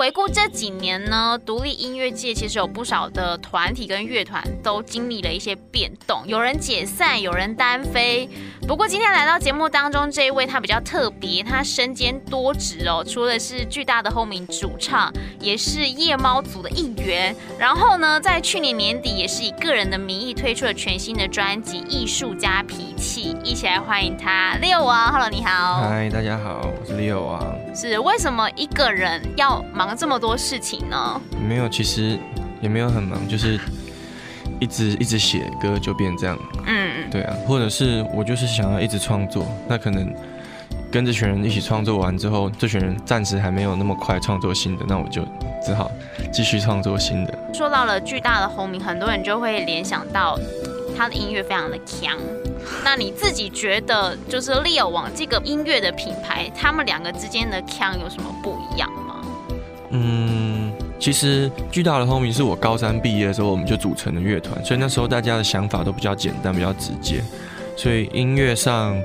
回顾这几年呢，独立音乐界其实有不少的团体跟乐团都经历了一些变动，有人解散，有人单飞。不过今天来到节目当中这一位，他比较特别，他身兼多职哦，除了是巨大的 Homie 主唱，也是夜猫组的一员。然后呢，在去年年底也是以个人的名义推出了全新的专辑《艺术家脾气》，一起来欢迎他，Leo 王。Hello，你好。嗨，大家好，我是 Leo 王。是为什么一个人要忙？这么多事情呢？没有，其实也没有很忙，就是一直一直写歌就变这样。嗯，对啊，或者是我就是想要一直创作，那可能跟这群人一起创作完之后，这群人暂时还没有那么快创作新的，那我就只好继续创作新的。说到了巨大的 Homie，很多人就会联想到他的音乐非常的强。那你自己觉得，就是 Leo 王这个音乐的品牌，他们两个之间的强有什么不一样吗？嗯，其实巨大的轰鸣是我高三毕业的时候我们就组成的乐团，所以那时候大家的想法都比较简单，比较直接，所以音乐上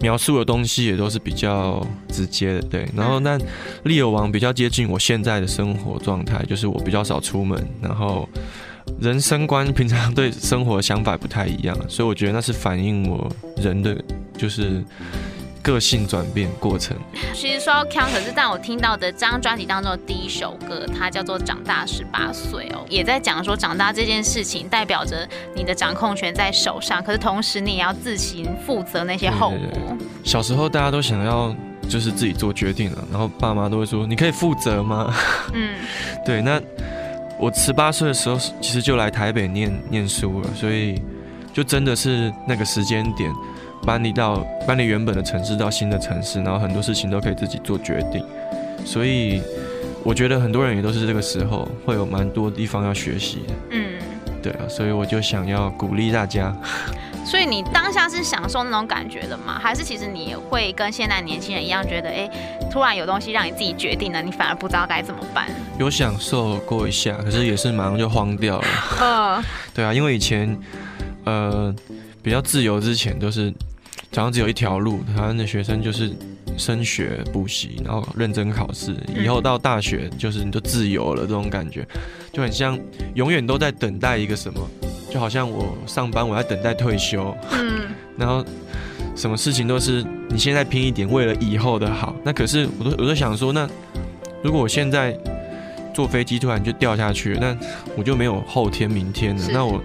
描述的东西也都是比较直接的。对，然后那 Leo 王比较接近我现在的生活状态，就是我比较少出门，然后人生观平常对生活想法不太一样，所以我觉得那是反映我人的就是。个性转变过程，其实说到 count，可是但我听到的这张专辑当中的第一首歌，它叫做《长大十八岁》哦，也在讲说长大这件事情代表着你的掌控权在手上，可是同时你也要自行负责那些后果。对对对。小时候大家都想要就是自己做决定了，然后爸妈都会说：“你可以负责吗？”嗯，对。那我十八岁的时候，其实就来台北念念书了，所以就真的是那个时间点。搬离到搬离原本的城市到新的城市，然后很多事情都可以自己做决定，所以我觉得很多人也都是这个时候会有蛮多地方要学习的。嗯，对啊，所以我就想要鼓励大家。所以你当下是享受那种感觉的吗？还是其实你也会跟现在年轻人一样，觉得哎，突然有东西让你自己决定了，你反而不知道该怎么办？有享受过一下，可是也是马上就慌掉了。嗯，对啊，因为以前呃比较自由之前都是。好像只有一条路，台湾的学生就是升学、补习，然后认真考试。以后到大学，就是你就自由了，这种感觉就很像永远都在等待一个什么，就好像我上班，我在等待退休。嗯，然后什么事情都是你现在拼一点，为了以后的好。那可是我都我都想说，那如果我现在坐飞机突然就掉下去，那我就没有后天、明天了。那我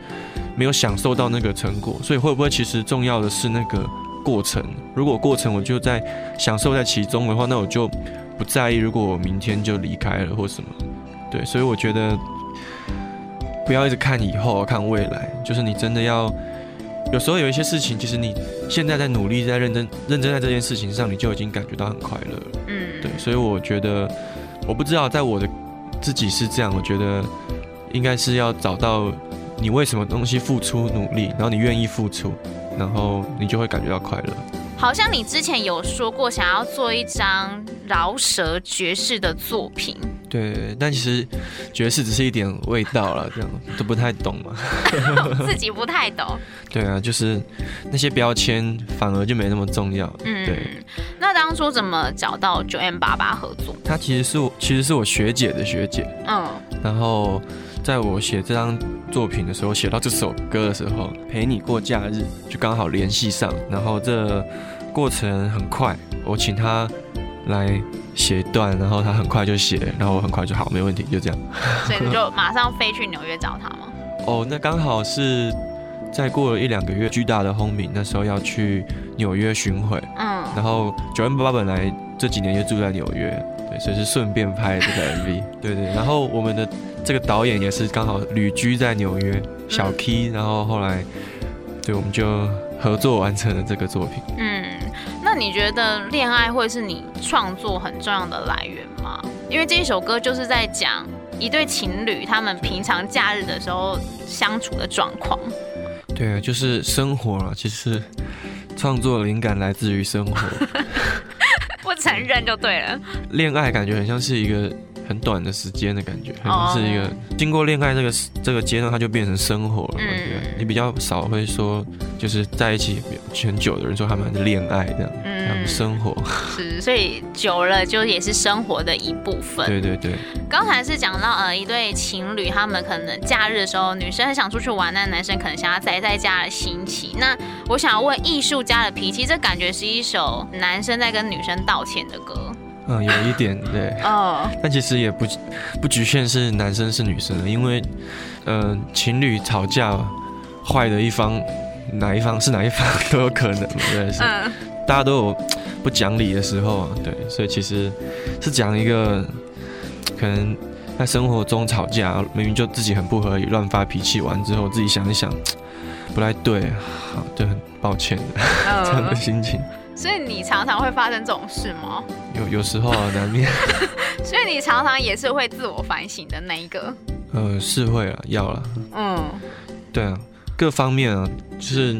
没有享受到那个成果，所以会不会其实重要的是那个？过程，如果过程我就在享受在其中的话，那我就不在意。如果我明天就离开了或什么，对，所以我觉得不要一直看以后，看未来。就是你真的要，有时候有一些事情，其实你现在在努力，在认真认真在这件事情上，你就已经感觉到很快乐了。嗯，对，所以我觉得，我不知道在我的自己是这样，我觉得应该是要找到你为什么东西付出努力，然后你愿意付出。然后你就会感觉到快乐。好像你之前有说过想要做一张饶舌爵士的作品。对，但其实爵士只是一点味道了，这样都不太懂嘛。自己不太懂。对啊，就是那些标签反而就没那么重要。嗯，对。那当初怎么找到九 M 八八合作？他其实是我，其实是我学姐的学姐。嗯。然后。在我写这张作品的时候，写到这首歌的时候，陪你过假日就刚好联系上，然后这过程很快，我请他来写一段，然后他很快就写，然后我很快就好，没问题，就这样。所以你就马上飞去纽约找他吗？哦，那刚好是再过了一两个月，巨大的 Homie 那时候要去纽约巡回，嗯，然后九零八八本来这几年就住在纽约，对，所以是顺便拍这个 MV，对对，然后我们的。这个导演也是刚好旅居在纽约，小 Key，然后后来，对，我们就合作完成了这个作品。嗯，那你觉得恋爱会是你创作很重要的来源吗？因为这一首歌就是在讲一对情侣他们平常假日的时候相处的状况。对啊，就是生活了。其实创作灵感来自于生活，不承认就对了。恋爱感觉很像是一个。很短的时间的感觉，很像是一个经过恋爱这个这个阶段，它就变成生活了。嗯，你比较少会说，就是在一起很久的人说他们是恋爱这样，嗯，生活 是，所以久了就也是生活的一部分。对对对。刚才是讲到呃一对情侣，他们可能假日的时候，女生很想出去玩，那男生可能想要宅在家的心情。那我想要问艺术家的脾气，这感觉是一首男生在跟女生道歉的歌。嗯，有一点对 哦，但其实也不不局限是男生是女生的，因为嗯、呃，情侣吵架坏的一方哪一方是哪一方都有可能，对，是、嗯、大家都有不讲理的时候啊，对，所以其实是讲一个可能在生活中吵架，明明就自己很不合理，乱发脾气完之后，自己想一想不太对，好，就很抱歉 这样的心情。所以你常常会发生这种事吗？有有时候啊，难免。所以你常常也是会自我反省的那一个。呃，是会啊，要了。嗯，对啊，各方面啊，就是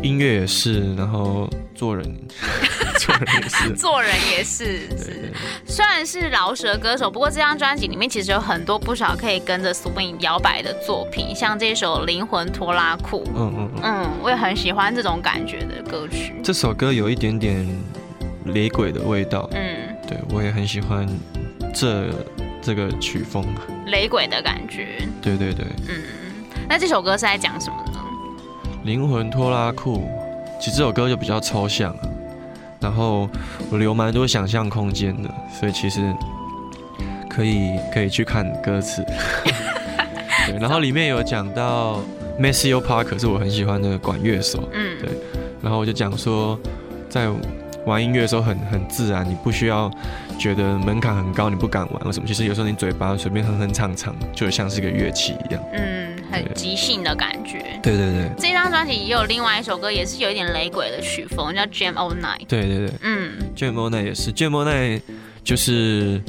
音乐也是，然后做人。做人也是，做人也是，是。虽然是饶舌歌手，不过这张专辑里面其实有很多不少可以跟着 Swing 摇摆的作品，像这首《灵魂拖拉裤》。嗯嗯嗯，我也很喜欢这种感觉的歌曲。这首歌有一点点雷鬼的味道。嗯，对，我也很喜欢这这个曲风。雷鬼的感觉。对对对。嗯，那这首歌是在讲什么呢？灵魂拖拉库，其实这首歌就比较抽象。然后我留蛮多想象空间的，所以其实可以可以去看歌词。对，然后里面有讲到 Maceo Parker 是我很喜欢的管乐手，嗯，对。然后我就讲说，在玩音乐的时候很很自然，你不需要觉得门槛很高，你不敢玩或什么。其实有时候你嘴巴随便哼哼唱唱，就像是个乐器一样。嗯。很即兴的感觉，对对对。这张专辑也有另外一首歌，也是有一点雷鬼的曲风，叫 Jam All Night。对对对，嗯，Jam All Night 也是，Jam All Night 就是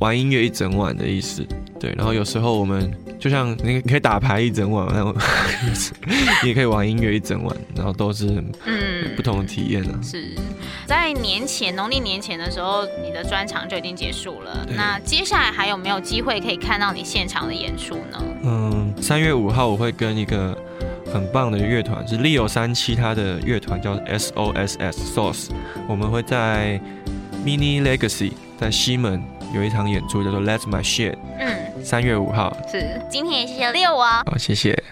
玩音乐一整晚的意思。对，然后有时候我们就像你可以打牌一整晚，然后 你也可以玩音乐一整晚，然后都是嗯不同的体验啊。是在年前农历年前的时候，你的专场就已经结束了。那接下来还有没有机会可以看到你现场的演出呢？嗯，三月五号我会跟一个很棒的乐团，是 Leo 三七，他的乐团叫 S O S S Source，我们会在 Mini Legacy 在西门有一场演出，叫做 Let's My Shit。嗯。三月五号是，今天也谢谢 Leo 啊，好，谢谢。